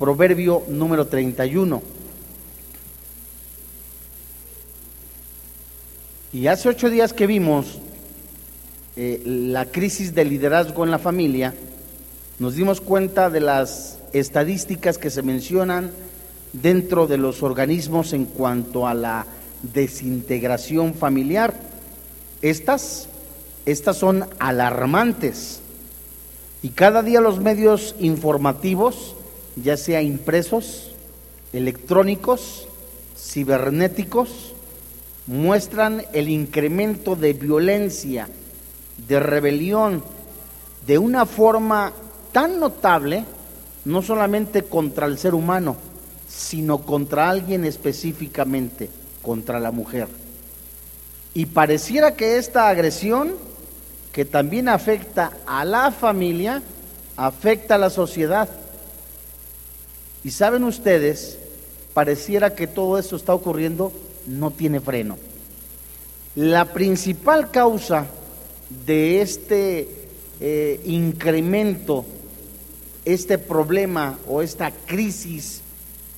Proverbio número 31. Y hace ocho días que vimos eh, la crisis de liderazgo en la familia, nos dimos cuenta de las estadísticas que se mencionan dentro de los organismos en cuanto a la desintegración familiar. Estas, estas son alarmantes. Y cada día los medios informativos, ya sea impresos, electrónicos, cibernéticos, muestran el incremento de violencia, de rebelión, de una forma tan notable, no solamente contra el ser humano, sino contra alguien específicamente, contra la mujer. Y pareciera que esta agresión, que también afecta a la familia, afecta a la sociedad. Y saben ustedes, pareciera que todo esto está ocurriendo no tiene freno. La principal causa de este eh, incremento, este problema o esta crisis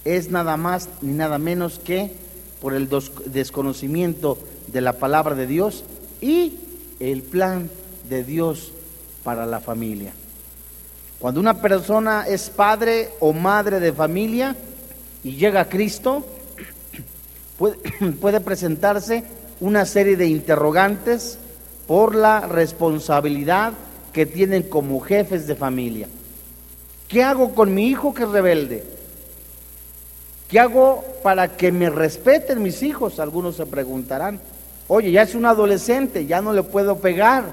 es nada más ni nada menos que por el desconocimiento de la palabra de Dios y el plan de Dios para la familia. Cuando una persona es padre o madre de familia y llega a Cristo, puede, presentarse una serie de interrogantes por la responsabilidad que tienen como jefes de familia. ¿Qué hago con mi hijo que es rebelde? ¿Qué hago para que me respeten mis hijos? Algunos se preguntarán. Oye, ya es un adolescente, ya no le puedo pegar.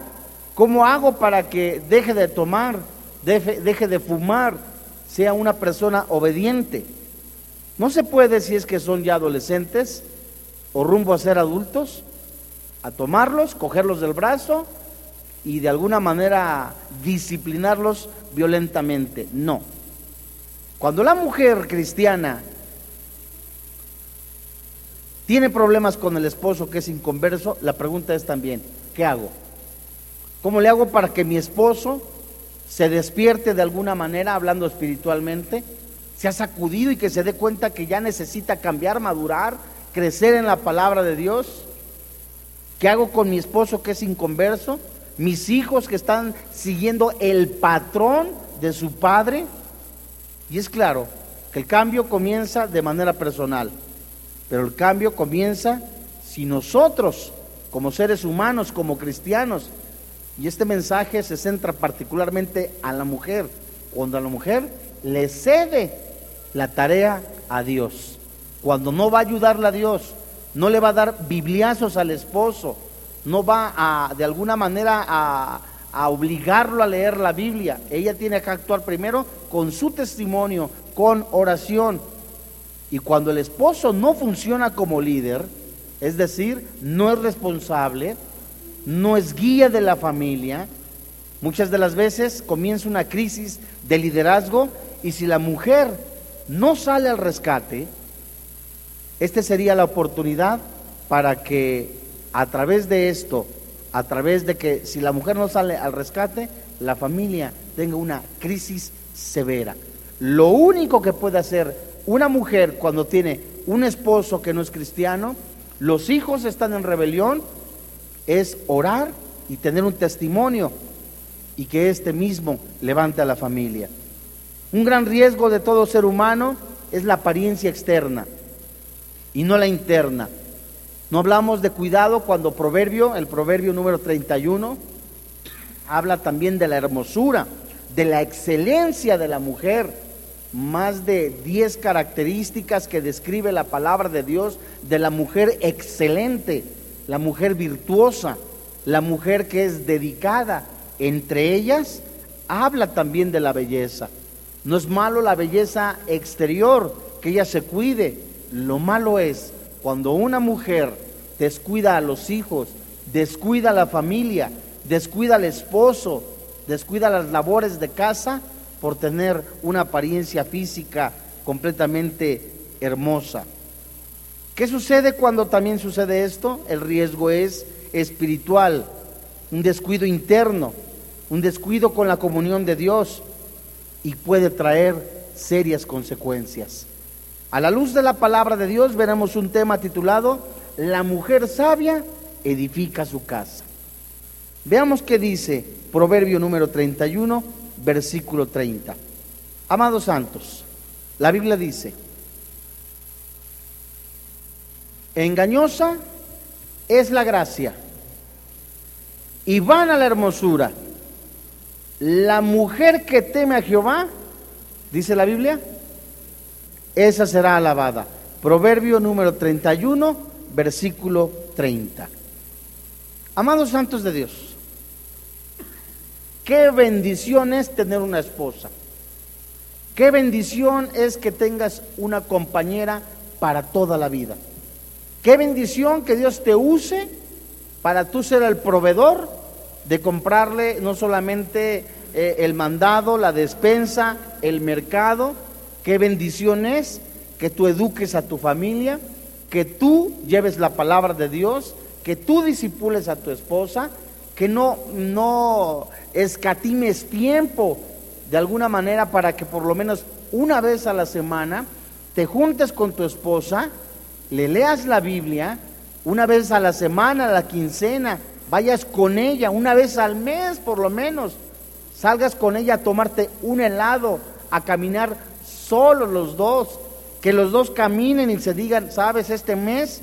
¿Cómo hago para que deje de tomar, deje, de fumar, sea una persona obediente? No se puede si es que son ya adolescentes o rumbo a ser adultos, a tomarlos, cogerlos del brazo y de alguna manera disciplinarlos violentamente. No. Cuando la mujer cristiana tiene problemas con el esposo que es inconverso, la pregunta es también, ¿qué hago? ¿Cómo le hago para que mi esposo se despierte de alguna manera, hablando espiritualmente? se ha sacudido y que se dé cuenta que ya necesita cambiar, madurar, crecer en la palabra de Dios? ¿Qué hago con mi esposo que es inconverso? ¿Mis hijos que están siguiendo el patrón de su padre? Y es claro que el cambio comienza de manera personal, pero el cambio comienza si nosotros, como seres humanos, como cristianos, y este mensaje se centra particularmente a la mujer, cuando a la mujer le cede la tarea a Dios. Cuando no va a ayudarle a Dios, no le va a dar bibliazos al esposo, no va a, de alguna manera, a obligarlo a leer la Biblia. Ella tiene que actuar primero con su testimonio, con oración. Y cuando el esposo no funciona como líder, es decir, no es responsable, no es guía de la familia, muchas de las veces comienza una crisis de liderazgo y si la mujer no sale al rescate, esta sería la oportunidad para que a través de esto, a través de que si la mujer no sale al rescate, la familia tenga una crisis severa. Lo único que puede hacer una mujer cuando tiene un esposo que no es cristiano, los hijos están en rebelión, es orar y tener un testimonio y que este mismo levante a la familia. Un gran riesgo de todo ser humano es la apariencia externa y no la interna. No hablamos de cuidado cuando proverbio, el proverbio número 31, habla también de la hermosura, de la excelencia de la mujer. Más de 10 características que describe la palabra de Dios de la mujer excelente, la mujer virtuosa, la mujer que es dedicada. Entre ellas habla también de la belleza. No es malo la belleza exterior, que ella se cuide. Lo malo es cuando una mujer descuida a los hijos, descuida a la familia, descuida al esposo, descuida las labores de casa por tener una apariencia física completamente hermosa. ¿Qué sucede cuando también sucede esto? El riesgo es espiritual, un descuido interno, un descuido con la comunión de Dios, y puede traer serias consecuencias. A la luz de la palabra de Dios veremos un tema titulado La mujer sabia edifica su casa. Veamos qué dice Proverbio número 31, versículo 30. Amados santos, la Biblia dice, engañosa es la gracia y van a la hermosura. La mujer que teme a Jehová, dice la Biblia, esa será alabada. Proverbio número 31, versículo 30. Amados santos de Dios, qué bendición es tener una esposa. Qué bendición es que tengas una compañera para toda la vida. Qué bendición que Dios te use para tú ser el proveedor de comprarle no solamente eh, el mandado, la despensa, el mercado. Qué bendición es que tú eduques a tu familia, que tú lleves la palabra de Dios, que tú disipules a tu esposa, que no, no escatimes tiempo de alguna manera para que por lo menos una vez a la semana te juntes con tu esposa, le leas la Biblia, una vez a la semana, a la quincena, vayas con ella una vez al mes por lo menos, salgas con ella a tomarte un helado, a caminar solos los dos, que los dos caminen y se digan, sabes, este mes,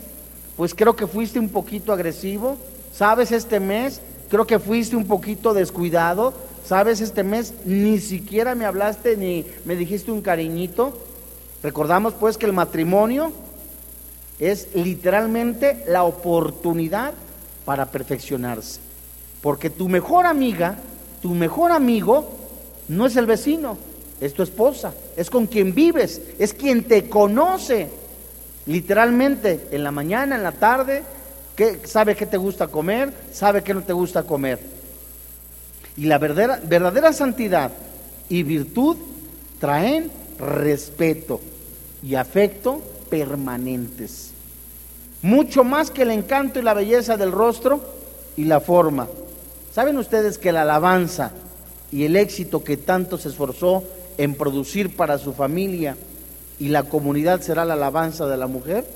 pues creo que fuiste un poquito agresivo, sabes, este mes, creo que fuiste un poquito descuidado, sabes, este mes ni siquiera me hablaste ni me dijiste un cariñito. Recordamos pues que el matrimonio es literalmente la oportunidad para perfeccionarse. Porque tu mejor amiga, tu mejor amigo, no es el vecino, es tu esposa, es con quien vives, es quien te conoce. Literalmente, en la mañana, en la tarde, que sabe qué te gusta comer, sabe qué no te gusta comer. Y la verdadera, verdadera santidad y virtud traen respeto y afecto permanentes mucho más que el encanto y la belleza del rostro y la forma. ¿Saben ustedes que la alabanza y el éxito que tanto se esforzó en producir para su familia y la comunidad será la alabanza de la mujer?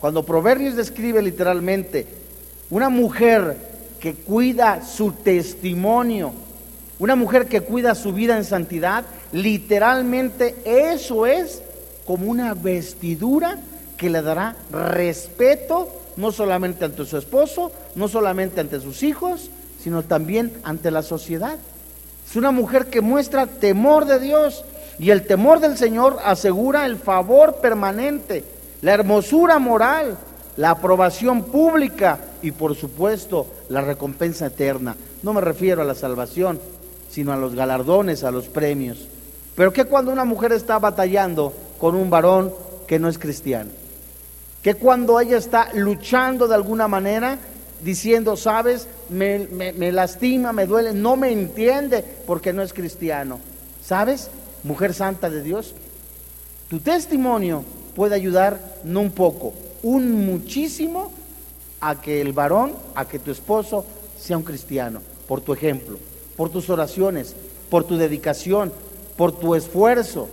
Cuando Proverbios describe literalmente una mujer que cuida su testimonio, una mujer que cuida su vida en santidad, literalmente eso es como una vestidura que le dará respeto no solamente ante su esposo, no solamente ante sus hijos, sino también ante la sociedad. Es una mujer que muestra temor de Dios y el temor del Señor asegura el favor permanente, la hermosura moral, la aprobación pública y por supuesto la recompensa eterna. No me refiero a la salvación, sino a los galardones, a los premios. Pero ¿qué cuando una mujer está batallando con un varón que no es cristiano? que cuando ella está luchando de alguna manera, diciendo, sabes, me, lastima, me duele, no me entiende porque no es cristiano. ¿Sabes, mujer santa de Dios? Tu testimonio puede ayudar no un poco, un muchísimo a que el varón, a que tu esposo sea un cristiano, por tu ejemplo, por tus oraciones, por tu dedicación, por tu esfuerzo.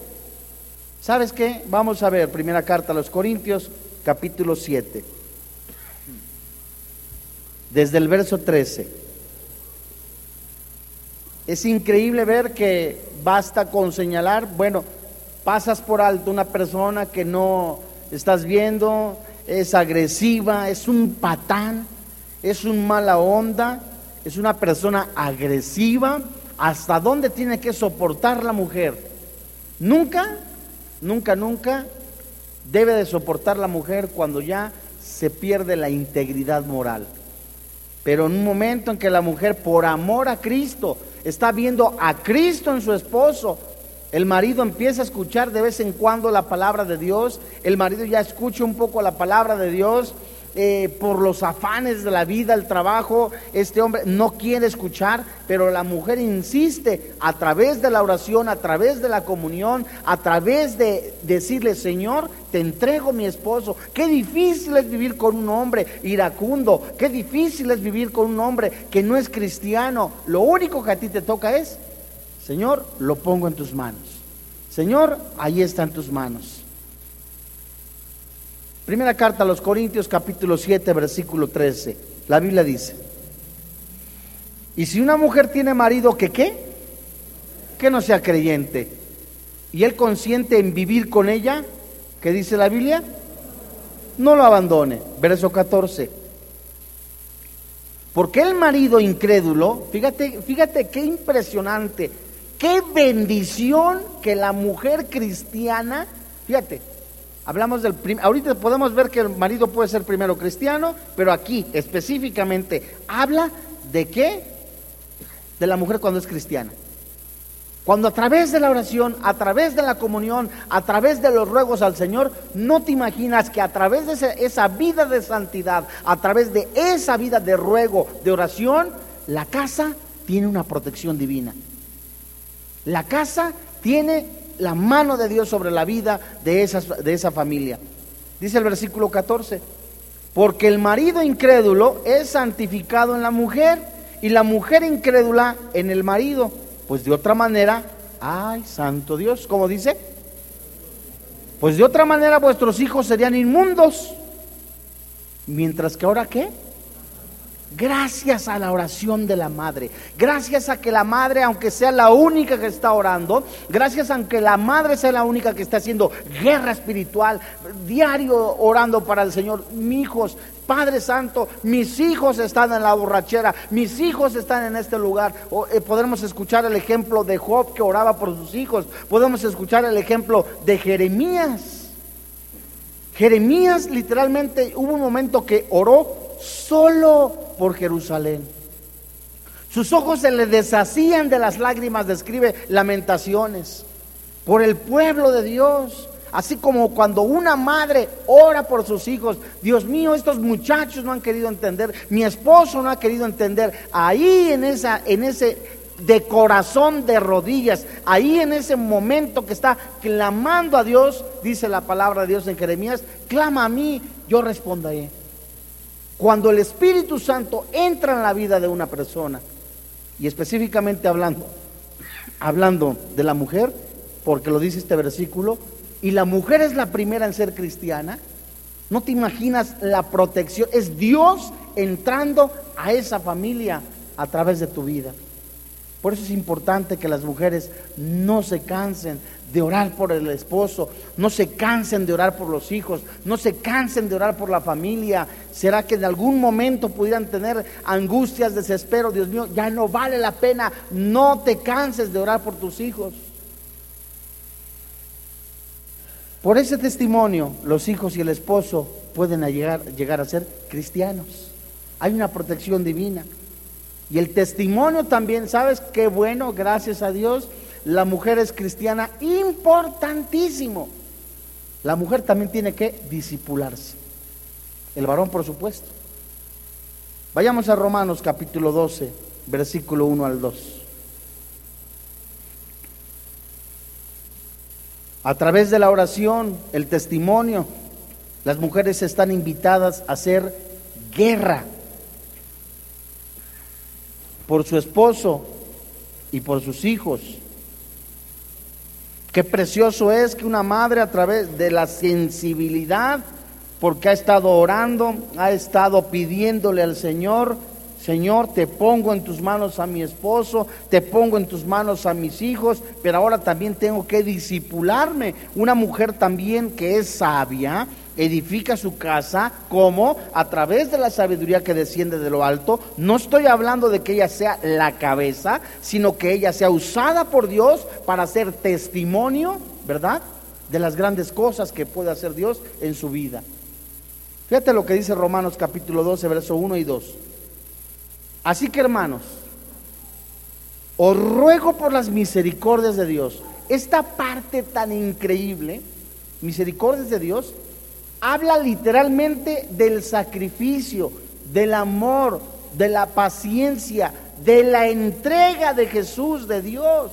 ¿Sabes qué? Vamos a ver, primera carta a los Corintios, capítulo 7, desde el verso 13. Es increíble ver que basta con señalar, bueno, pasas por alto una persona que no estás viendo, es agresiva, es un patán, es un mala onda, es una persona agresiva, hasta dónde tiene que soportar la mujer. Nunca, nunca, nunca debe de soportar la mujer cuando ya se pierde la integridad moral. Pero en un momento en que la mujer, por amor a Cristo, está viendo a Cristo en su esposo, el marido empieza a escuchar de vez en cuando la palabra de Dios, el marido ya escucha un poco la palabra de Dios, eh, por los afanes de la vida, el trabajo, este hombre no quiere escuchar, pero la mujer insiste a través de la oración, a través de la comunión, a través de decirle, Señor, te entrego mi esposo. Qué difícil es vivir con un hombre iracundo, qué difícil es vivir con un hombre que no es cristiano. Lo único que a ti te toca es, Señor, lo pongo en tus manos. Señor, ahí está en tus manos. Primera carta a los Corintios capítulo 7 versículo 13. La Biblia dice, y si una mujer tiene marido que qué, que no sea creyente, y él consiente en vivir con ella, ¿qué dice la Biblia? No lo abandone. Verso 14. Porque el marido incrédulo, fíjate, fíjate qué impresionante, qué bendición que la mujer cristiana, fíjate, hablamos del ahorita podemos ver que el marido puede ser primero cristiano, pero aquí específicamente habla de qué? De la mujer cuando es cristiana. Cuando a través de la oración, a través de la comunión, a través de los ruegos al Señor, no te imaginas que a través de esa, vida de santidad, a través de esa vida de ruego, de oración, la casa tiene una protección divina. La casa tiene la mano de Dios sobre la vida de, de esa familia. Dice el versículo 14, porque el marido incrédulo es santificado en la mujer y la mujer incrédula en el marido pues de otra manera, ay, santo Dios, ¿cómo dice? Pues de otra manera vuestros hijos serían inmundos. Mientras que ahora qué? Gracias a la oración de la madre, gracias a que la madre, aunque sea la única que está orando, gracias a que la madre sea la única que está haciendo guerra espiritual, diario orando para el Señor, mis hijos, Padre Santo, mis hijos están en la borrachera, mis hijos están en este lugar. Eh, podemos escuchar el ejemplo de Job que oraba por sus hijos, podemos escuchar el ejemplo de Jeremías. Jeremías literalmente hubo un momento que oró solo por Jerusalén. Sus ojos se le deshacían de las lágrimas, describe lamentaciones, por el pueblo de Dios. Así como cuando una madre ora por sus hijos, Dios mío, estos muchachos no han querido entender, mi esposo no ha querido entender. Ahí en esa en ese de corazón de rodillas, ahí en ese momento que está clamando a Dios, dice la palabra de Dios en Jeremías, clama a mí, yo responderé. Cuando el Espíritu Santo entra en la vida de una persona, y específicamente hablando, hablando de la mujer, porque lo dice este versículo, y la mujer es la primera en ser cristiana, no te imaginas la protección, es Dios entrando a esa familia a través de tu vida. Por eso es importante que las mujeres no se cansen de orar por el esposo, no se cansen de orar por los hijos, no se cansen de orar por la familia. ¿Será que en algún momento pudieran tener angustias, desespero? Dios mío, ya no vale la pena, no te canses de orar por tus hijos. Por ese testimonio, los hijos y el esposo pueden llegar, llegar a ser cristianos. Hay una protección divina. Y el testimonio también, ¿sabes qué bueno? Gracias a Dios, la mujer es cristiana, importantísimo. La mujer también tiene que disipularse. El varón, por supuesto. Vayamos a Romanos capítulo 12, versículo 1 al 2. A través de la oración, el testimonio, las mujeres están invitadas a hacer guerra por su esposo y por sus hijos. Qué precioso es que una madre a través de la sensibilidad, porque ha estado orando, ha estado pidiéndole al Señor, Señor, te pongo en tus manos a mi esposo, te pongo en tus manos a mis hijos, pero ahora también tengo que disipularme. Una mujer también que es sabia, edifica su casa como a través de la sabiduría que desciende de lo alto. No estoy hablando de que ella sea la cabeza, sino que ella sea usada por Dios para hacer testimonio, ¿verdad? De las grandes cosas que puede hacer Dios en su vida. Fíjate lo que dice Romanos capítulo 12, verso 1 y 2. Así que hermanos, os ruego por las misericordias de Dios. Esta parte tan increíble, misericordias de Dios, habla literalmente del sacrificio, del amor, de la paciencia, de la entrega de Jesús, de Dios.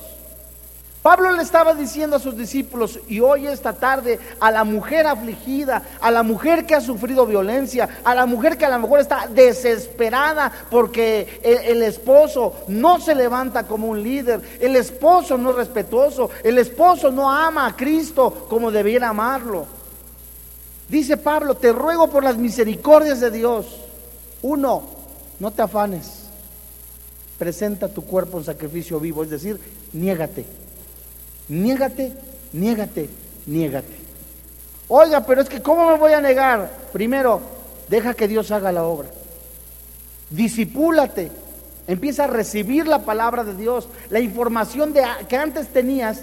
Pablo le estaba diciendo a sus discípulos, y hoy esta tarde, a la mujer afligida, a la mujer que ha sufrido violencia, a la mujer que a lo mejor está desesperada porque el, esposo no se levanta como un líder, el esposo no es respetuoso, el esposo no ama a Cristo como debiera amarlo. Dice Pablo, te ruego por las misericordias de Dios. Uno, no te afanes, presenta tu cuerpo en sacrificio vivo, es decir, niégate Niégate, niégate, niégate. Oiga, pero es que ¿cómo me voy a negar? Primero, deja que Dios haga la obra. Disipúlate. Empieza a recibir la palabra de Dios. La información que antes tenías,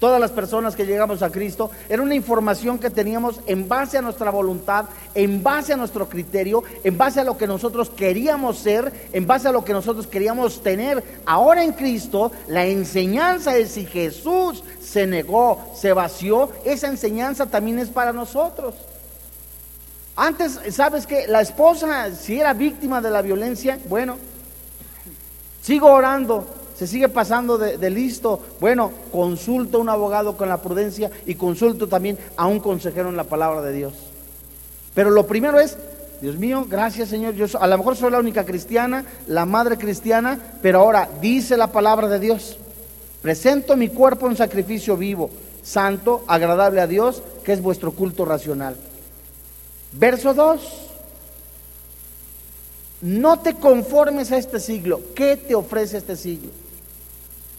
todas las personas que llegamos a Cristo, era una información que teníamos en base a nuestra voluntad, en base a nuestro criterio, en base a lo que nosotros queríamos ser, en base a lo que nosotros queríamos tener. Ahora en Cristo, la enseñanza es si Jesús se negó, se vació, esa enseñanza también es para nosotros. Antes, ¿sabes que La esposa, si era víctima de la violencia, bueno, sigo orando, se sigue pasando de, listo. Bueno, consulto a un abogado con la prudencia y consulto también a un consejero en la palabra de Dios. Pero lo primero es, Dios mío, gracias Señor. Yo a lo mejor soy la única cristiana, la madre cristiana, pero ahora dice la palabra de Dios. Presento mi cuerpo en sacrificio vivo, santo, agradable a Dios, que es vuestro culto racional. Verso 2. No te conformes a este siglo. ¿Qué te ofrece este siglo?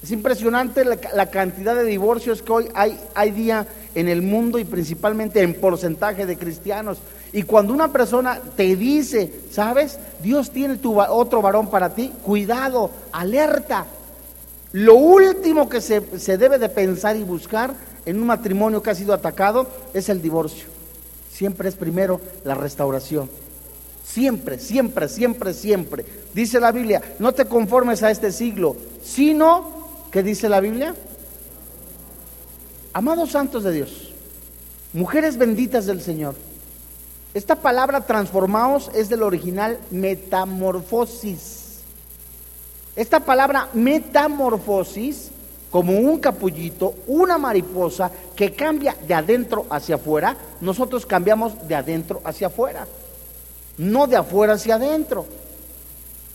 Es impresionante la, cantidad de divorcios que hoy hay, día en el mundo y principalmente en porcentaje de cristianos. Y cuando una persona te dice, ¿sabes? Dios tiene tu, otro varón para ti, cuidado, alerta. Lo último que se, se debe de pensar y buscar en un matrimonio que ha sido atacado es el divorcio. Siempre es primero la restauración. Siempre, siempre, siempre, siempre. Dice la Biblia, no te conformes a este siglo, sino ¿Qué dice la Biblia? Amados santos de Dios, mujeres benditas del Señor. Esta palabra transformaos es del original metamorfosis. Esta palabra metamorfosis, como un capullito, una mariposa que cambia de adentro hacia afuera, nosotros cambiamos de adentro hacia afuera, no de afuera hacia adentro.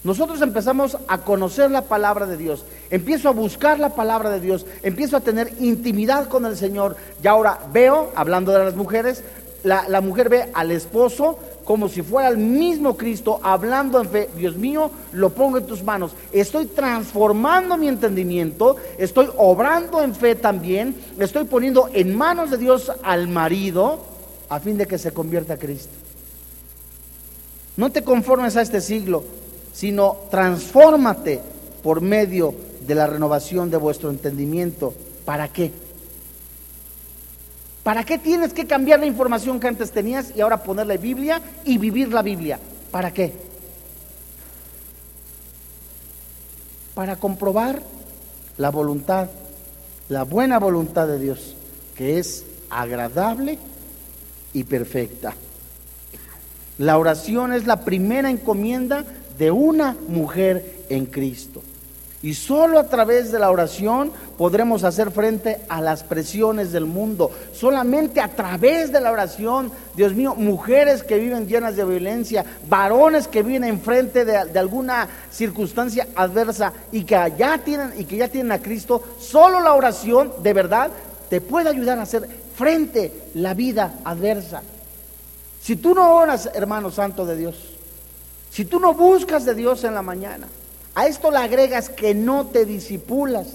Nosotros empezamos a conocer la palabra de Dios, empiezo a buscar la palabra de Dios, empiezo a tener intimidad con el Señor. Y ahora veo, hablando de las mujeres, la, mujer ve al esposo como si fuera el mismo Cristo hablando en fe. Dios mío, lo pongo en tus manos. Estoy transformando mi entendimiento, estoy obrando en fe también, estoy poniendo en manos de Dios al marido a fin de que se convierta a Cristo. No te conformes a este siglo, sino transfórmate por medio de la renovación de vuestro entendimiento. ¿Para qué? ¿Para qué tienes que cambiar la información que antes tenías y ahora ponerle Biblia y vivir la Biblia? ¿Para qué? Para comprobar la voluntad, la buena voluntad de Dios, que es agradable y perfecta. La oración es la primera encomienda de una mujer en Cristo. Y solo a través de la oración podremos hacer frente a las presiones del mundo. Solamente a través de la oración, Dios mío, mujeres que viven llenas de violencia, varones que viven enfrente de, de alguna circunstancia adversa y que ya tienen y que ya tienen a Cristo, solo la oración de verdad te puede ayudar a hacer frente la vida adversa. Si tú no oras, hermano santo de Dios, si tú no buscas de Dios en la mañana, a esto le agregas que no te disipulas,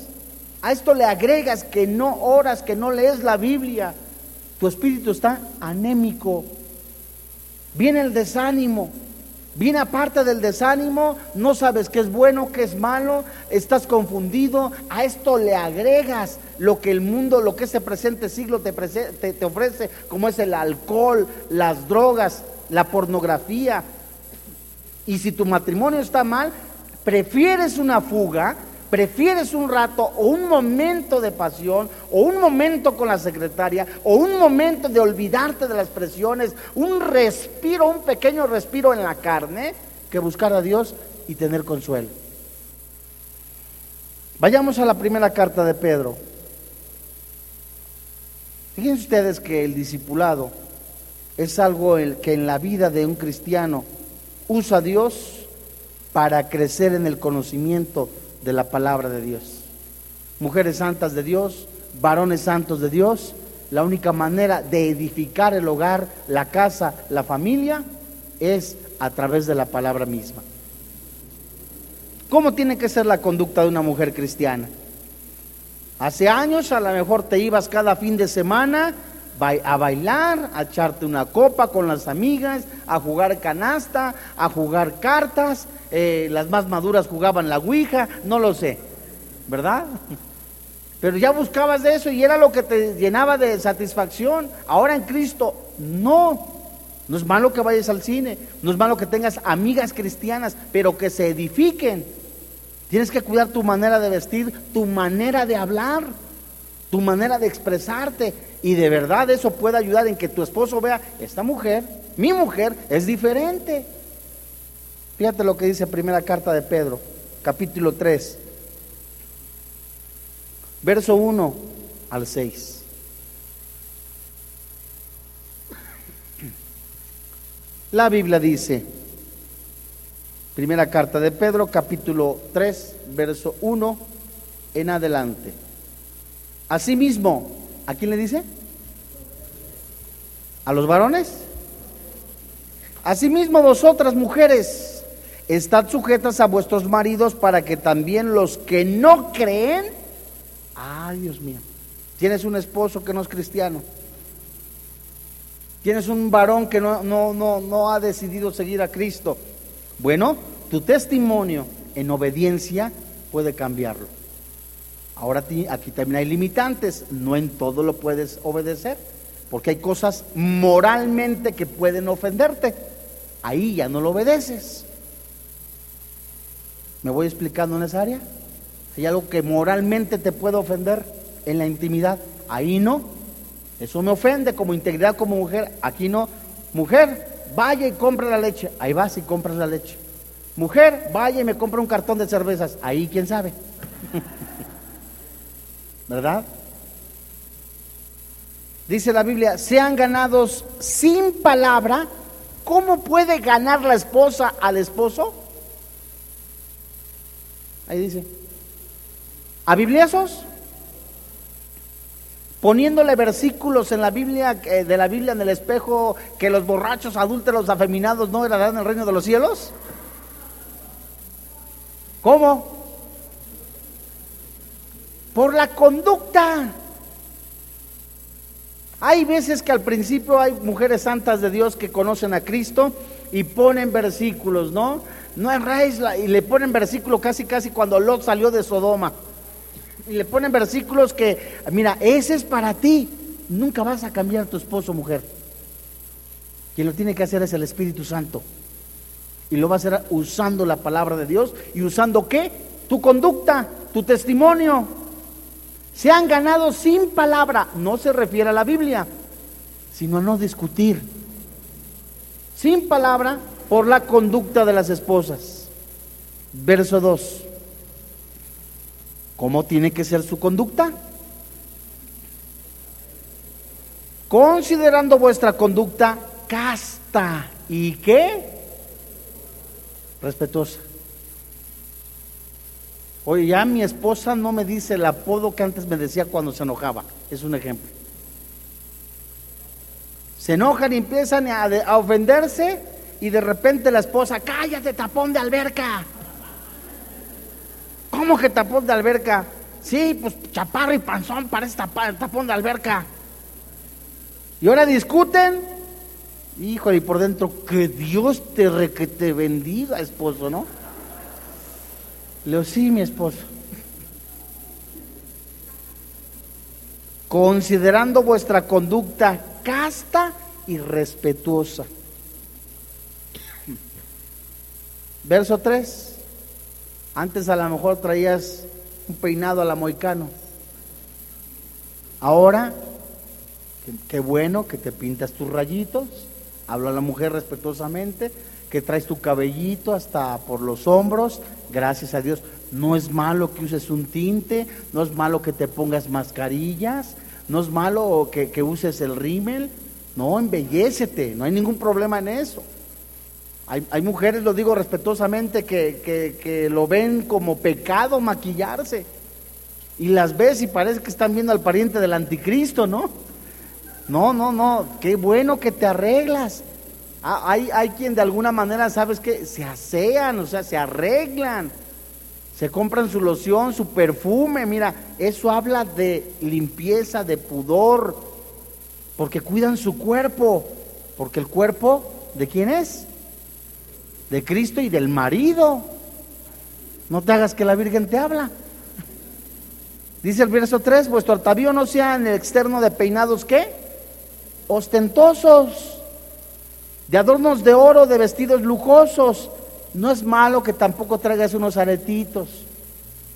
a esto le agregas que no oras, que no lees la Biblia, tu espíritu está anémico. Viene el desánimo, viene aparte del desánimo, no sabes qué es bueno, qué es malo, estás confundido. A esto le agregas lo que el mundo, lo que ese presente siglo te, te ofrece, como es el alcohol, las drogas, la pornografía, y si tu matrimonio está mal, prefieres una fuga, prefieres un rato o un momento de pasión o un momento con la secretaria o un momento de olvidarte de las presiones, un respiro, un pequeño respiro en la carne, que buscar a Dios y tener consuelo. Vayamos a la primera carta de Pedro. Fíjense ustedes que el discipulado es algo que en la vida de un cristiano usa Dios para crecer en el conocimiento de la palabra de Dios. Mujeres santas de Dios, varones santos de Dios, la única manera de edificar el hogar, la casa, la familia, es a través de la palabra misma. ¿Cómo tiene que ser la conducta de una mujer cristiana? Hace años a lo mejor te ibas cada fin de semana a bailar, a echarte una copa con las amigas, a jugar canasta, a jugar cartas, eh, las más maduras jugaban la Ouija, no lo sé, ¿verdad? Pero ya buscabas de eso y era lo que te llenaba de satisfacción. Ahora en Cristo, no. No es malo que vayas al cine, no es malo que tengas amigas cristianas, pero que se edifiquen. Tienes que cuidar tu manera de vestir, tu manera de hablar, tu manera de expresarte. Y de verdad eso puede ayudar en que tu esposo vea, esta mujer, mi mujer, es diferente. Fíjate lo que dice primera carta de Pedro, capítulo 3, verso 1 al 6. La Biblia dice, Primera carta de Pedro, capítulo 3, verso 1 en adelante. Asimismo, ¿a quién le dice? ¿A los varones? Asimismo, vosotras mujeres, estad sujetas a vuestros maridos para que también los que no creen, ay Dios mío, tienes un esposo que no es cristiano, tienes un varón que no, no, no, no ha decidido seguir a Cristo bueno, tu testimonio en obediencia puede cambiarlo. Ahora aquí también hay limitantes, no en todo lo puedes obedecer, porque hay cosas moralmente que pueden ofenderte. Ahí ya no lo obedeces. ¿Me voy explicando en esa área? Hay algo que moralmente te puede ofender en la intimidad. Ahí no. Eso me ofende como integridad como mujer. Aquí no. Mujer, vaya y compra la leche. Ahí vas y compras la leche. Mujer, vaya y me compra un cartón de cervezas. Ahí quién sabe. ¿Verdad? Dice la Biblia, sean ganados sin palabra. ¿Cómo puede ganar la esposa al esposo? Ahí dice. ¿A bibliazos? poniéndole versículos en la Biblia, eh, de la Biblia en el espejo, que los borrachos, adúlteros, afeminados no heredarán el reino de los cielos? ¿Cómo? Por la conducta. Hay veces que al principio hay mujeres santas de Dios que conocen a Cristo y ponen versículos, ¿no? No erráis y le ponen versículos casi casi cuando Lot salió de Sodoma y le ponen versículos que, mira, ese es para ti. Nunca vas a cambiar a tu esposo, mujer. Quien lo tiene que hacer es el Espíritu Santo. Y lo va a hacer usando la palabra de Dios y usando qué? Tu conducta, tu testimonio. Se han ganado sin palabra. No se refiere a la Biblia, sino a no discutir. Sin palabra por la conducta de las esposas. Verso 2. ¿Cómo tiene que ser su conducta? Considerando vuestra conducta casta y qué? Respetuosa. Oye, ya mi esposa no me dice el apodo que antes me decía cuando se enojaba. Es un ejemplo. Se enojan y empiezan a, ofenderse y de repente la esposa, cállate, tapón de alberca. ¿Cómo que tapón de alberca? Sí, pues chaparro y panzón parece tapón de alberca. Y ahora discuten. Híjole, y por dentro, que Dios te, que te bendiga, esposo, ¿no? Le digo, sí, mi esposo. Considerando vuestra conducta casta y respetuosa. Verso 3. Antes a lo mejor traías un peinado a la moicano. Ahora, qué bueno que te pintas tus rayitos, habla a la mujer respetuosamente, que traes tu cabellito hasta por los hombros, gracias a Dios. No es malo que uses un tinte, no es malo que te pongas mascarillas, no es malo que, uses el rímel. No, embellecete, no hay ningún problema en eso. Hay, hay mujeres, lo digo respetuosamente, que, que, que lo ven como pecado maquillarse. Y las ves y parece que están viendo al pariente del anticristo, ¿no? No, no, no, qué bueno que te arreglas. Ah, hay, hay quien de alguna manera, ¿sabes que Se asean, o sea, se arreglan. Se compran su loción, su perfume. Mira, eso habla de limpieza, de pudor. Porque cuidan su cuerpo. Porque el cuerpo, ¿de quién es? De Cristo y del marido. No te hagas que la Virgen te habla. Dice el verso 3, vuestro atavío no sea en el externo de peinados, ¿qué? Ostentosos de adornos de oro, de vestidos lujosos. No es malo que tampoco traigas unos aretitos,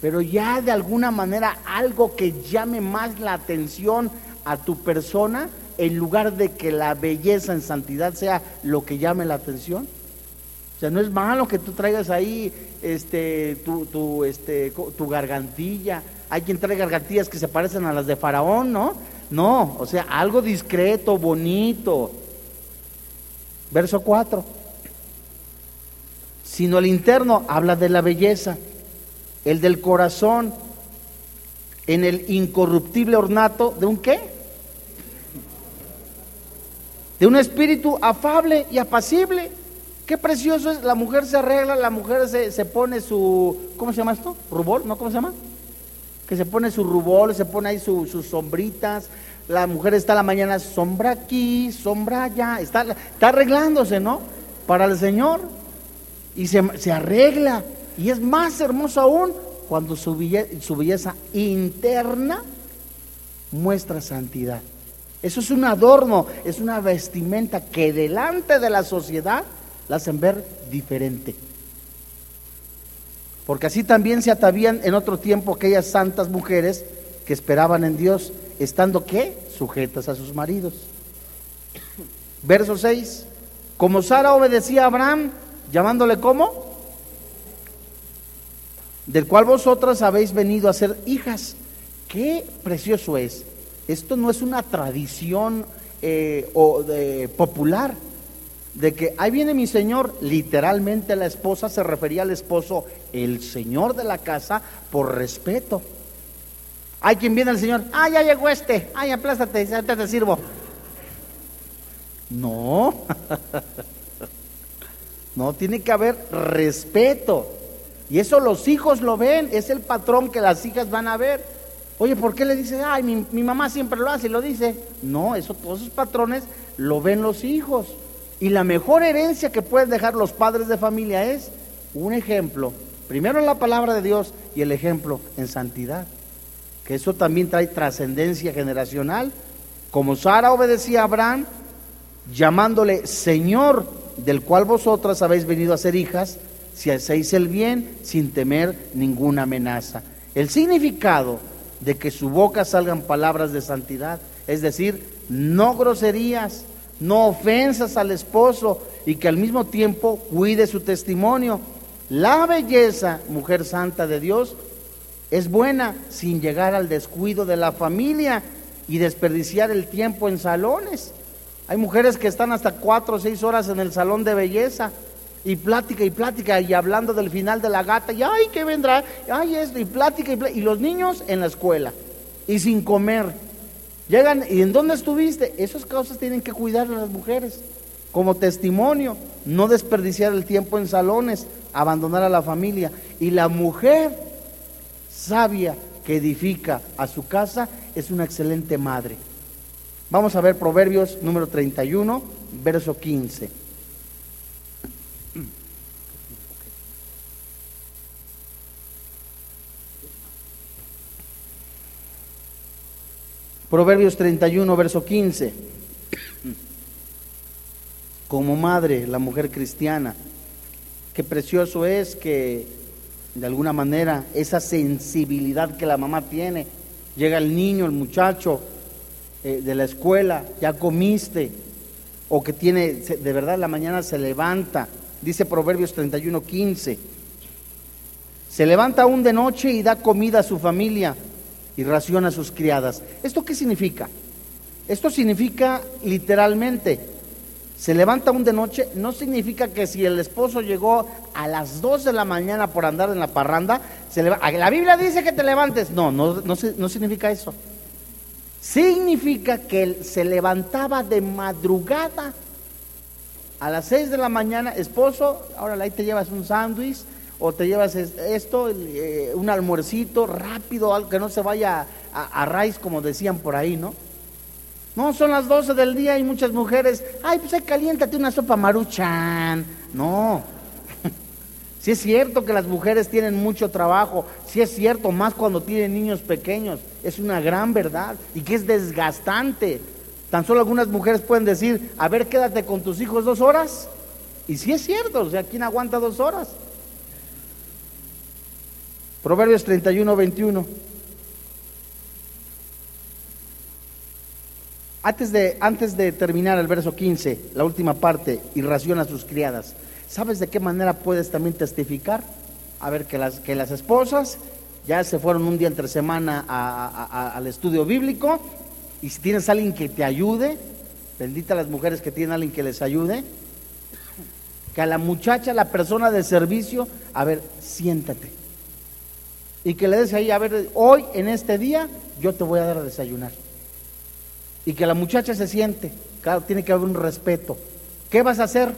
pero ya de alguna manera algo que llame más la atención a tu persona, en lugar de que la belleza en santidad sea lo que llame la atención. O sea, no es malo que tú traigas ahí este, tu, tu, este, tu gargantilla. Hay quien trae gargantillas que se parecen a las de Faraón, ¿no? No, o sea, algo discreto, bonito, Verso 4. Sino el interno habla de la belleza, el del corazón, en el incorruptible ornato de un qué? De un espíritu afable y apacible. Qué precioso es, la mujer se arregla, la mujer se, se pone su, ¿cómo se llama esto? ¿Rubor? ¿No? ¿Cómo se llama? Que se pone su rubor, se pone ahí sus sombritas, la mujer está a la mañana, sombra aquí, sombra allá, está, está arreglándose, ¿no? Para el Señor. Y se, se arregla. Y es más hermoso aún cuando su su belleza interna muestra santidad. Eso es un adorno, es una vestimenta que delante de la sociedad la hacen ver diferente. Porque así también se atavían en otro tiempo aquellas santas mujeres que esperaban en Dios estando qué? Sujetas a sus maridos. Verso 6. Como Sara obedecía a Abraham, llamándole como, del cual vosotras habéis venido a ser hijas. Qué precioso es. Esto no es una tradición eh, o, popular de que ahí viene mi señor, literalmente la esposa se refería al esposo, el señor de la casa, por respeto. Hay quien viene al Señor, ah, ya llegó este, ay, aplástate, ya te sirvo. No, no, tiene que haber respeto. Y eso los hijos lo ven, es el patrón que las hijas van a ver. Oye, ¿por qué le dice, ay, mi, mi mamá siempre lo hace y lo dice? No, eso, todos esos patrones lo ven los hijos. Y la mejor herencia que pueden dejar los padres de familia es un ejemplo, primero en la palabra de Dios y el ejemplo en santidad que eso también trae trascendencia generacional, como Sara obedecía a Abraham, llamándole Señor, del cual vosotras habéis venido a ser hijas, si hacéis el bien sin temer ninguna amenaza. El significado de que su boca salgan palabras de santidad, es decir, no groserías, no ofensas al esposo y que al mismo tiempo cuide su testimonio. La belleza, mujer santa de Dios, es buena sin llegar al descuido de la familia y desperdiciar el tiempo en salones. Hay mujeres que están hasta cuatro o seis horas en el salón de belleza y plática y plática y hablando del final de la gata y ay, ¿qué vendrá? Ay, esto y plática y plática. Y los niños en la escuela y sin comer. Llegan, ¿y en dónde estuviste? Esas cosas tienen que cuidar las mujeres como testimonio, no desperdiciar el tiempo en salones, abandonar a la familia. Y la mujer sabia que edifica a su casa es una excelente madre. Vamos a ver Proverbios número 31, verso 15. Proverbios 31, verso 15. Como madre, la mujer cristiana, qué precioso es que de alguna manera, esa sensibilidad que la mamá tiene. Llega el niño, el muchacho eh, de la escuela, ya comiste, o que tiene, de verdad, la mañana se levanta. Dice Proverbios 31, 15. Se levanta aún de noche y da comida a su familia y raciona a sus criadas. ¿Esto qué significa? Esto significa literalmente, se levanta aún de noche, no significa que si el esposo llegó a las 2 de la mañana por andar en la parranda, se la Biblia dice que te levantes. No, no, no, no significa eso. Significa que se levantaba de madrugada a las 6 de la mañana, esposo, ahora ahí te llevas un sándwich o te llevas esto, eh, un almuercito rápido, algo que no se vaya a, a raíz como decían por ahí, ¿no? No, son las 12 del día y muchas mujeres, ay, pues ahí caliéntate una sopa maruchan. No. Si es cierto que las mujeres tienen mucho trabajo, si es cierto, más cuando tienen niños pequeños, es una gran verdad y que es desgastante. Tan solo algunas mujeres pueden decir, a ver, quédate con tus hijos dos horas. Y si es cierto, o sea, ¿quién aguanta dos horas? Proverbios 31, 21. Antes de, antes de terminar el verso 15, la última parte, y raciona a sus criadas. ¿Sabes de qué manera puedes también testificar? A ver, que las, que las esposas ya se fueron un día entre semana al estudio bíblico, y si tienes alguien que te ayude, bendita las mujeres que tienen alguien que les ayude, que a la muchacha, la persona de servicio, a ver, siéntate. Y que le des ahí, a ver, hoy en este día yo te voy a dar a desayunar y que la muchacha se siente. Claro, tiene que haber un respeto. ¿Qué vas a hacer?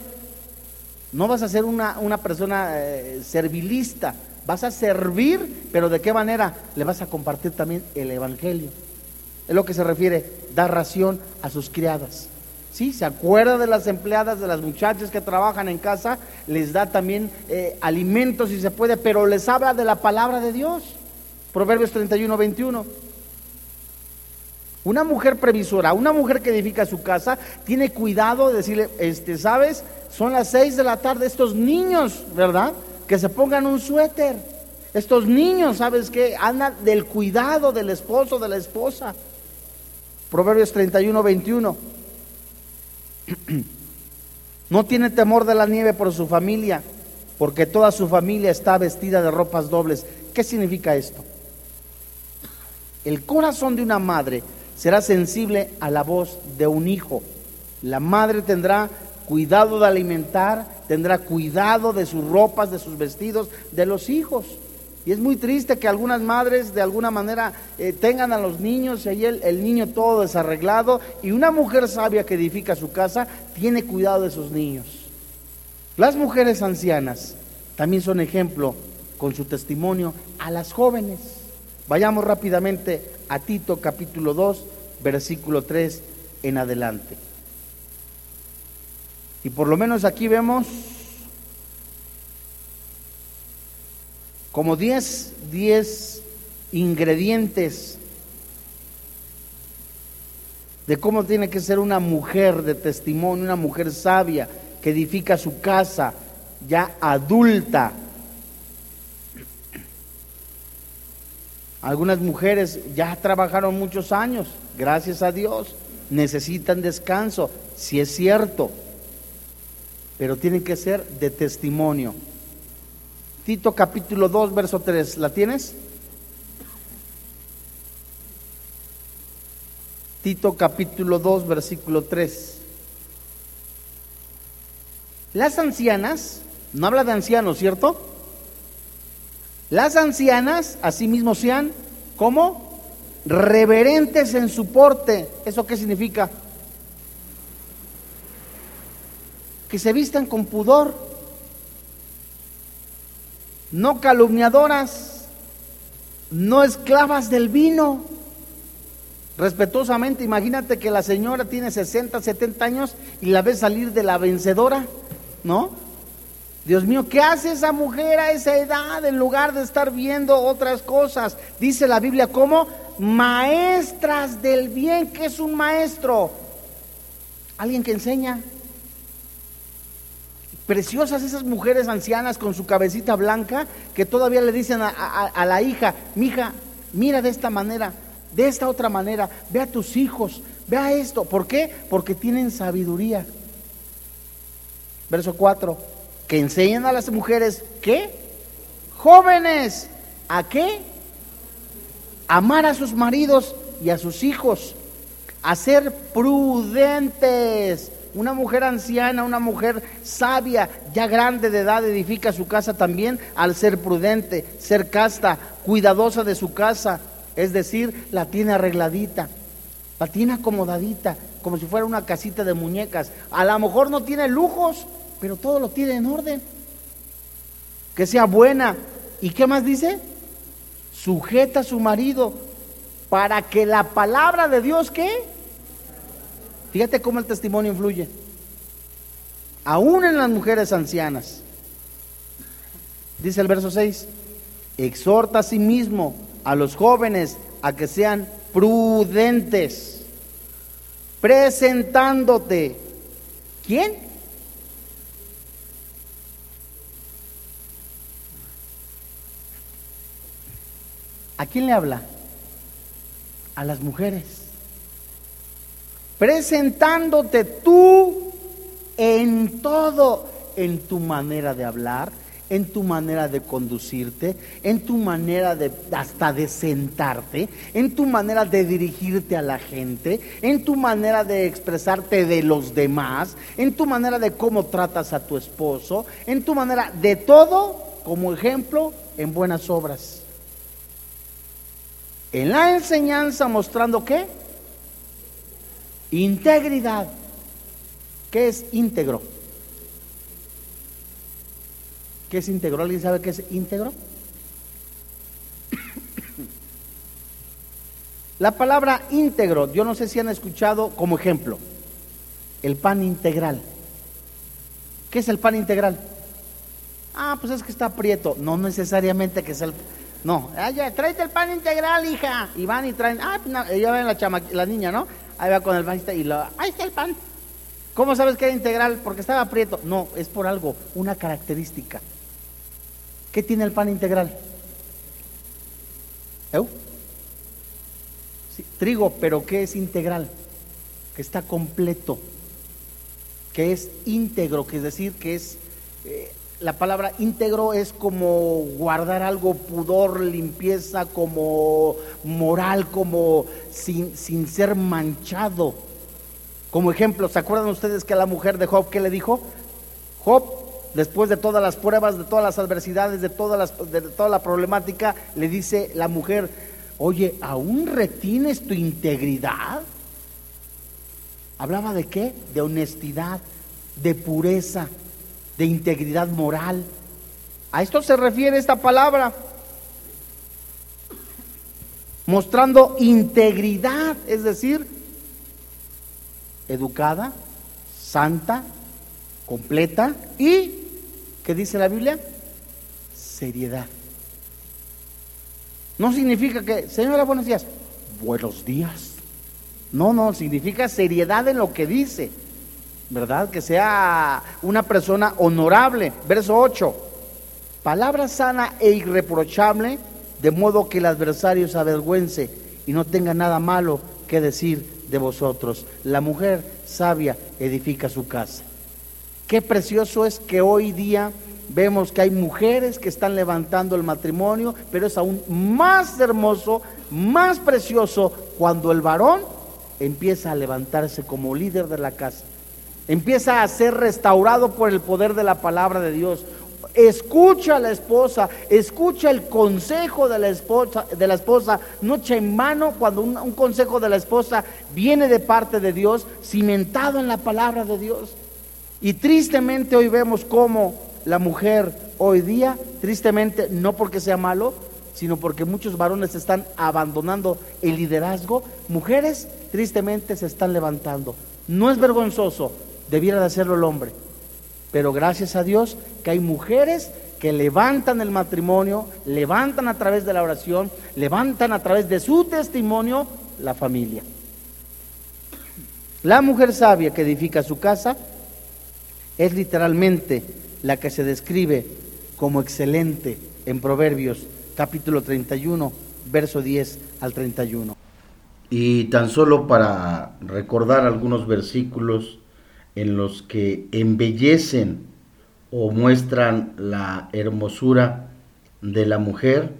No vas a ser una, una persona eh, servilista, vas a servir, pero ¿de qué manera? Le vas a compartir también el Evangelio. Es lo que se refiere, dar ración a sus criadas. ¿Sí? Se acuerda de las empleadas, de las muchachas que trabajan en casa, les da también eh, alimentos si se puede, pero les habla de la palabra de Dios. Proverbios 31, 21. Una mujer previsora, una mujer que edifica su casa, tiene cuidado de decirle, este, ¿sabes? Son las seis de la tarde, estos niños, ¿verdad? Que se pongan un suéter. Estos niños, ¿sabes qué? Andan del cuidado del esposo, de la esposa. Proverbios 31, 21. No tiene temor de la nieve por su familia, porque toda su familia está vestida de ropas dobles. ¿Qué significa esto? El corazón de una madre será sensible a la voz de un hijo. La madre tendrá cuidado de alimentar, tendrá cuidado de sus ropas, de sus vestidos, de los hijos. Y es muy triste que algunas madres de alguna manera eh, tengan a los niños y ahí el, el, niño todo desarreglado y una mujer sabia que edifica su casa tiene cuidado de sus niños. Las mujeres ancianas también son ejemplo con su testimonio a las jóvenes. Vayamos rápidamente a Tito capítulo 2, versículo 3 en adelante. Y por lo menos aquí vemos como 10, 10 ingredientes de cómo tiene que ser una mujer de testimonio, una mujer sabia que edifica su casa, ya adulta, Algunas mujeres ya trabajaron muchos años, gracias a Dios, necesitan descanso, si es cierto, pero tienen que ser de testimonio. Tito capítulo 2, verso 3, ¿la tienes? Tito capítulo 2, versículo 3. Las ancianas, no habla de ancianos, ¿cierto? Las ancianas, asimismo, sean como reverentes en su porte. ¿Eso qué significa? Que se vistan con pudor, no calumniadoras, no esclavas del vino. Respetuosamente, imagínate que la señora tiene 60, 70 años y la ve salir de la vencedora, ¿no? Dios mío, ¿qué hace esa mujer a esa edad en lugar de estar viendo otras cosas? Dice la Biblia como maestras del bien, que es un maestro. Alguien que enseña. Preciosas esas mujeres ancianas con su cabecita blanca que todavía le dicen a, a la hija, mija, mira de esta manera, de esta otra manera, ve a tus hijos, ve a esto. ¿Por qué? Porque tienen sabiduría. Verso 4 que enseñan a las mujeres que Jóvenes, ¿a qué? Amar a sus maridos y a sus hijos, a ser prudentes. Una mujer anciana, una mujer sabia, ya grande de edad, edifica su casa también al ser prudente, ser casta, cuidadosa de su casa, es decir, la tiene arregladita, la tiene acomodadita, como si fuera una casita de muñecas. A lo mejor no tiene lujos, pero todo lo tiene en orden. Que sea buena. ¿Y qué más dice? Sujeta a su marido para que la palabra de Dios, ¿qué? Fíjate cómo el testimonio influye. Aún en las mujeres ancianas. Dice el verso 6, exhorta a sí mismo a los jóvenes a que sean prudentes, presentándote. ¿Quién? ¿A quién le habla? A las mujeres presentándote tú en todo, en tu manera de hablar, en tu manera de conducirte, en tu manera de hasta de sentarte, en tu manera de dirigirte a la gente, en tu manera de expresarte de los demás, en tu manera de cómo tratas a tu esposo, en tu manera de todo como ejemplo en buenas obras. En la enseñanza mostrando qué? Integridad. ¿Qué es íntegro? ¿Qué es íntegro? ¿Alguien sabe qué es íntegro? La palabra íntegro, yo no sé si han escuchado como ejemplo, el pan integral. ¿Qué es el pan integral? Ah, pues es que está prieto. No necesariamente que sea el... No, ah, ya, tráete el pan integral, hija. Y van y traen, ah, pues ya ven la, chama, la niña, ¿no? Ahí va con el panista y lo, ahí está el pan. ¿Cómo sabes que era integral? Porque estaba prieto. No, es por algo, una característica. ¿Qué tiene el pan integral? ¿Eu? trigo, pero ¿qué es integral? Que está completo, que es íntegro, que es decir, que es eh, la palabra íntegro es como guardar algo, pudor, limpieza, como moral, como sin, sin ser manchado. Como ejemplo, ¿se acuerdan ustedes que la mujer de Job, ¿qué le dijo? Job, después de todas las pruebas, de todas las adversidades, de, todas las, de toda la problemática, le dice la mujer, oye, ¿aún retienes tu integridad? ¿Hablaba de qué? De honestidad, de pureza de integridad moral. A esto se refiere esta palabra. Mostrando integridad, es decir, educada, santa, completa y, ¿qué dice la Biblia? Seriedad. No significa que, señora, buenos días, buenos días. No, no, significa seriedad en lo que dice. ¿Verdad? Que sea una persona honorable. Verso 8. Palabra sana e irreprochable, de modo que el adversario se avergüence y no tenga nada malo que decir de vosotros. La mujer sabia edifica su casa. Qué precioso es que hoy día vemos que hay mujeres que están levantando el matrimonio, pero es aún más hermoso, más precioso cuando el varón empieza a levantarse como líder de la casa empieza a ser restaurado por el poder de la palabra de Dios. Escucha a la esposa, escucha el consejo de la esposa, de la esposa, no echa en mano cuando un, un consejo de la esposa viene de parte de Dios, cimentado en la palabra de Dios. Y tristemente hoy vemos cómo la mujer hoy día, tristemente, no porque sea malo, sino porque muchos varones están abandonando el liderazgo, mujeres tristemente se están levantando. No es vergonzoso, debiera de hacerlo el hombre. Pero gracias a Dios que hay mujeres que levantan el matrimonio, levantan a través de la oración, levantan a través de su testimonio la familia. La mujer sabia que edifica su casa es literalmente la que se describe como excelente en Proverbios capítulo 31, verso 10 al 31. Y tan solo para recordar algunos versículos en los que embellecen o muestran la hermosura de la mujer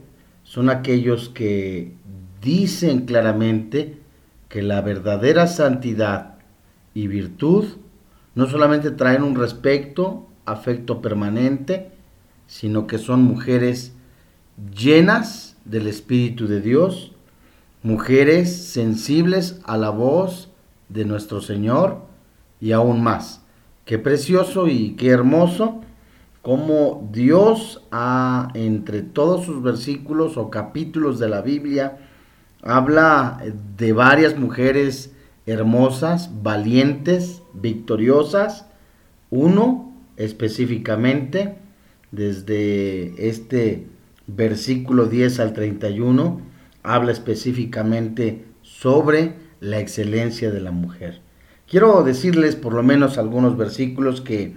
son aquellos que dicen claramente que la verdadera santidad y virtud no solamente traen un respeto, afecto permanente, sino que son mujeres llenas del Espíritu de Dios, mujeres sensibles a la voz de nuestro Señor y aún más. Qué precioso y qué hermoso como Dios ha, entre todos sus versículos o capítulos de la Biblia, habla de varias mujeres hermosas, valientes, victoriosas. Uno específicamente, desde este versículo 10 al 31, habla específicamente sobre la excelencia de la mujer. Quiero decirles por lo menos algunos versículos que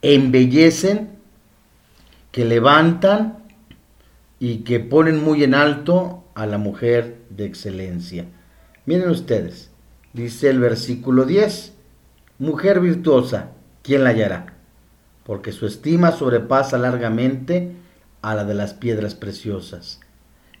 embellecen, que levantan y que ponen muy en alto a la mujer de excelencia. Miren ustedes, dice el versículo 10, mujer virtuosa, ¿quién la hallará? Porque su estima sobrepasa largamente a la de las piedras preciosas.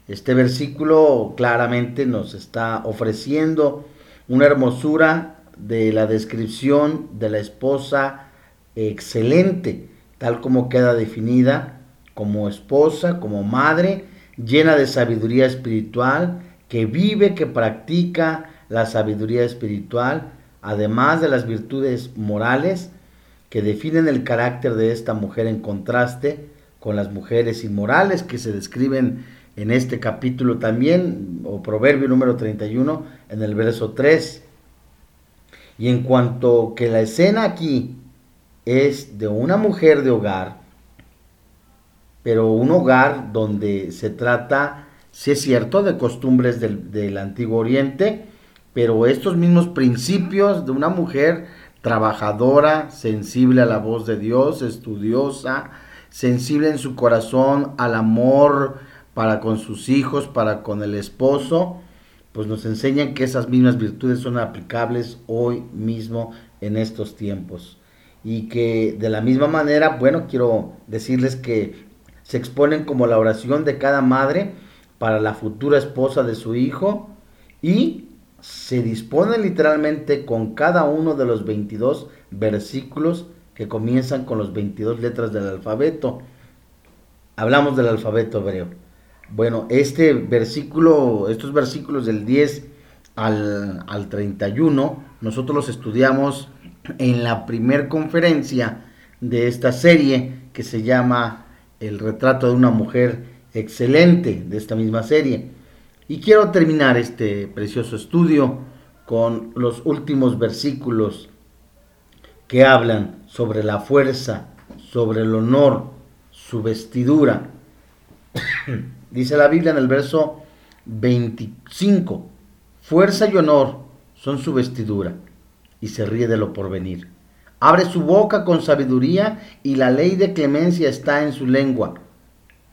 Este versículo claramente nos está ofreciendo una hermosura de la descripción de la esposa excelente, tal como queda definida como esposa, como madre, llena de sabiduría espiritual, que vive, que practica la sabiduría espiritual, además de las virtudes morales que definen el carácter de esta mujer en contraste con las mujeres inmorales que se describen en este capítulo también, o proverbio número 31, en el verso 3. Y en cuanto que la escena aquí es de una mujer de hogar, pero un hogar donde se trata, si es cierto, de costumbres del, del Antiguo Oriente, pero estos mismos principios de una mujer trabajadora, sensible a la voz de Dios, estudiosa, sensible en su corazón al amor para con sus hijos, para con el esposo, pues nos enseñan que esas mismas virtudes son aplicables hoy mismo en estos tiempos. Y que de la misma manera, bueno, quiero decirles que se exponen como la oración de cada madre para la futura esposa de su hijo y se disponen literalmente con cada uno de los 22 versículos que comienzan con los 22 letras del alfabeto. Hablamos del alfabeto hebreo. Bueno, este versículo, estos versículos del 10 al, al 31, nosotros los estudiamos en la primer conferencia de esta serie que se llama El retrato de una mujer excelente de esta misma serie. Y quiero terminar este precioso estudio con los últimos versículos que hablan sobre la fuerza, sobre el honor, su vestidura. Dice la Biblia en el verso 25, fuerza y honor son su vestidura, y se ríe de lo porvenir. Abre su boca con sabiduría y la ley de clemencia está en su lengua.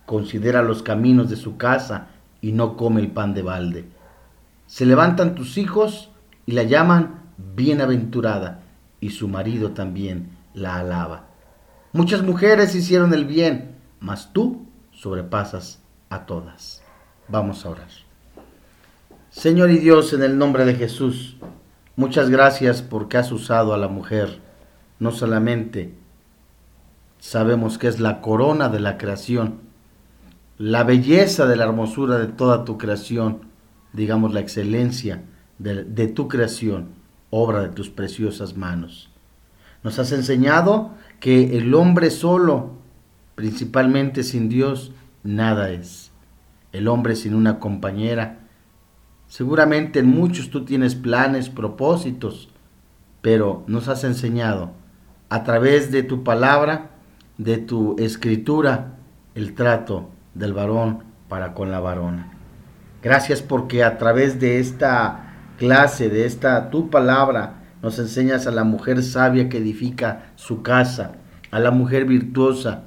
Considera los caminos de su casa y no come el pan de balde. Se levantan tus hijos y la llaman bienaventurada, y su marido también la alaba. Muchas mujeres hicieron el bien, mas tú sobrepasas a todas. Vamos a orar. Señor y Dios, en el nombre de Jesús, muchas gracias porque has usado a la mujer. No solamente sabemos que es la corona de la creación, la belleza de la hermosura de toda tu creación, digamos la excelencia de, de tu creación, obra de tus preciosas manos. Nos has enseñado que el hombre solo, principalmente sin Dios, nada es. El hombre sin una compañera. Seguramente en muchos tú tienes planes, propósitos, pero nos has enseñado a través de tu palabra, de tu escritura, el trato del varón para con la varona. Gracias porque a través de esta clase, de esta tu palabra, nos enseñas a la mujer sabia que edifica su casa, a la mujer virtuosa,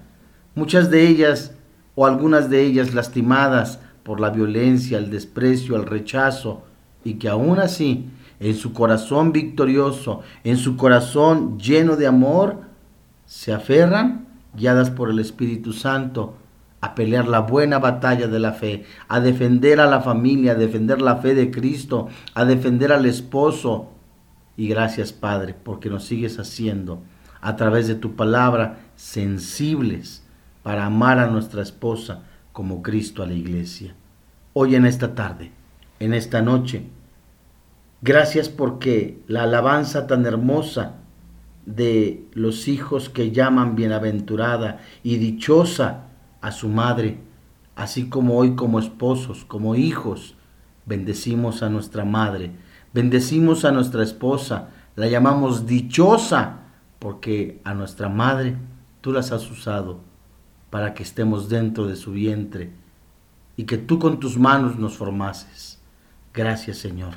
muchas de ellas o algunas de ellas lastimadas por la violencia, el desprecio, el rechazo, y que aún así, en su corazón victorioso, en su corazón lleno de amor, se aferran, guiadas por el Espíritu Santo, a pelear la buena batalla de la fe, a defender a la familia, a defender la fe de Cristo, a defender al esposo. Y gracias Padre, porque nos sigues haciendo a través de tu palabra sensibles para amar a nuestra esposa como Cristo a la iglesia. Hoy en esta tarde, en esta noche, gracias porque la alabanza tan hermosa de los hijos que llaman bienaventurada y dichosa a su madre, así como hoy como esposos, como hijos, bendecimos a nuestra madre, bendecimos a nuestra esposa, la llamamos dichosa, porque a nuestra madre tú las has usado para que estemos dentro de su vientre y que tú con tus manos nos formases. Gracias Señor.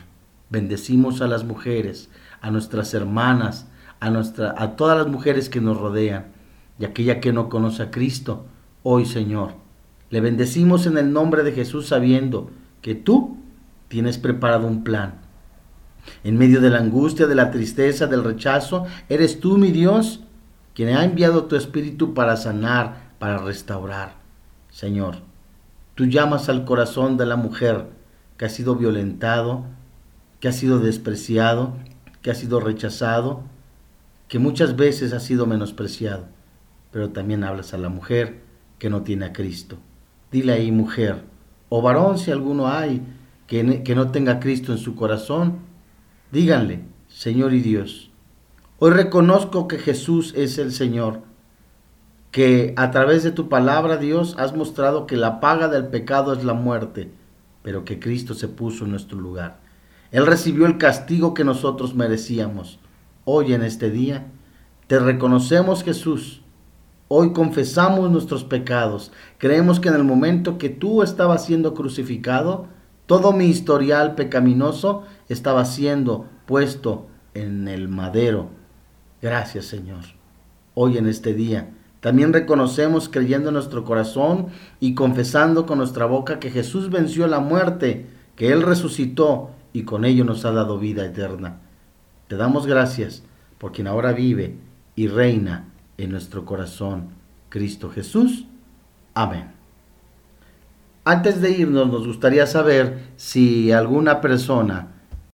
Bendecimos a las mujeres, a nuestras hermanas, a, nuestra, a todas las mujeres que nos rodean y aquella que no conoce a Cristo, hoy, Señor. Le bendecimos en el nombre de Jesús sabiendo que tú tienes preparado un plan. En medio de la angustia, de la tristeza, del rechazo, eres tú, mi Dios, quien ha enviado tu Espíritu para sanar, para restaurar. Señor, tú llamas al corazón de la mujer que ha sido violentado, que ha sido despreciado, que ha sido rechazado, que muchas veces ha sido menospreciado, pero también hablas a la mujer que no tiene a Cristo. Dile ahí, mujer, o varón, si alguno hay, que, no tenga Cristo en su corazón, díganle, Señor y Dios, hoy reconozco que Jesús es el Señor, que a través de tu palabra, Dios, has mostrado que la paga del pecado es la muerte, pero que Cristo se puso en nuestro lugar. Él recibió el castigo que nosotros merecíamos. Hoy en este día, te reconocemos Jesús, Hoy confesamos nuestros pecados. Creemos que en el momento que tú estabas siendo crucificado, todo mi historial pecaminoso estaba siendo puesto en el madero. Gracias Señor. Hoy en este día también reconocemos creyendo en nuestro corazón y confesando con nuestra boca que Jesús venció la muerte, que Él resucitó y con ello nos ha dado vida eterna. Te damos gracias por quien ahora vive y reina en nuestro corazón, Cristo Jesús. Amén. Antes de irnos, nos gustaría saber si alguna persona